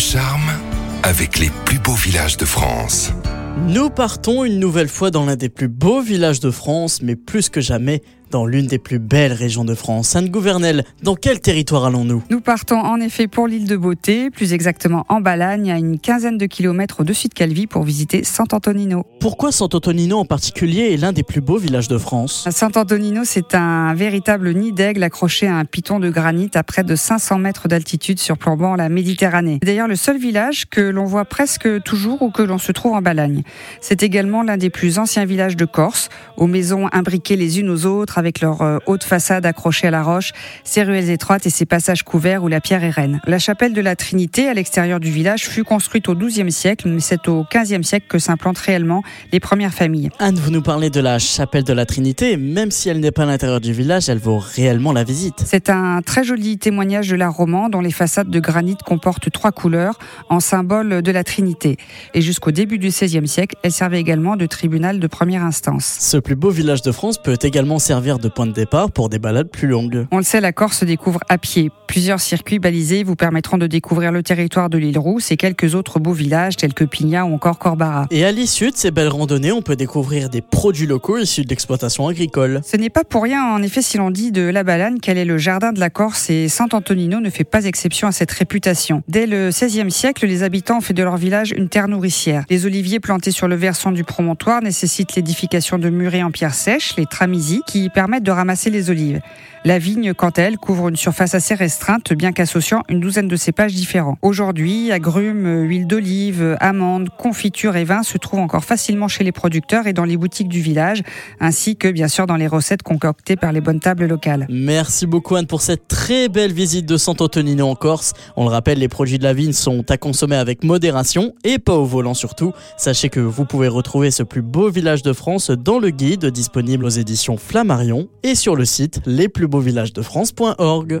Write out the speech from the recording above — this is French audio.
charme avec les plus beaux villages de France. Nous partons une nouvelle fois dans l'un des plus beaux villages de France, mais plus que jamais dans l'une des plus belles régions de France. Sainte-Gouvernelle, dans quel territoire allons-nous? Nous partons en effet pour l'île de Beauté, plus exactement en Balagne, à une quinzaine de kilomètres au-dessus de Calvi pour visiter Sant'Antonino. Pourquoi Sant'Antonino en particulier est l'un des plus beaux villages de France? Sant'Antonino, c'est un véritable nid d'aigle accroché à un piton de granit à près de 500 mètres d'altitude surplombant la Méditerranée. C'est d'ailleurs le seul village que l'on voit presque toujours ou que l'on se trouve en Balagne. C'est également l'un des plus anciens villages de Corse, aux maisons imbriquées les unes aux autres avec leurs euh, hautes façades accrochées à la roche, ses ruelles étroites et ses passages couverts où la pierre est reine. La chapelle de la Trinité, à l'extérieur du village, fut construite au XIIe siècle, mais c'est au XVe siècle que s'implantent réellement les premières familles. Anne, vous nous parlez de la chapelle de la Trinité, même si elle n'est pas à l'intérieur du village, elle vaut réellement la visite. C'est un très joli témoignage de l'art roman dont les façades de granit comportent trois couleurs en symbole de la Trinité. Et jusqu'au début du XVIe siècle, elle servait également de tribunal de première instance. Ce plus beau village de France peut également servir de point de départ pour des balades plus longues. On le sait, la Corse se découvre à pied. Plusieurs circuits balisés vous permettront de découvrir le territoire de l'île Rousse et quelques autres beaux villages tels que Pigna ou encore Corbara. Et à l'issue de ces belles randonnées, on peut découvrir des produits locaux issus de l'exploitation agricole. Ce n'est pas pour rien, en effet, si l'on dit de La Balane qu'elle est le jardin de la Corse et Saint-Antonino ne fait pas exception à cette réputation. Dès le XVIe siècle, les habitants ont fait de leur village une terre nourricière. Les oliviers plantés sur le versant du promontoire nécessitent l'édification de murets en pierre sèche, les tramisies, qui permettent de ramasser les olives. La vigne, quant à elle, couvre une surface assez restreinte, bien qu'associant une douzaine de cépages différents. Aujourd'hui, agrumes, huile d'olive, amandes, confitures et vins se trouvent encore facilement chez les producteurs et dans les boutiques du village, ainsi que bien sûr dans les recettes concoctées par les bonnes tables locales. Merci beaucoup Anne pour cette très belle visite de Sant'Antonino en Corse. On le rappelle, les produits de la vigne sont à consommer avec modération et pas au volant surtout. Sachez que vous pouvez retrouver ce plus beau village de France dans le guide disponible aux éditions Flammarion et sur le site les plus France.org.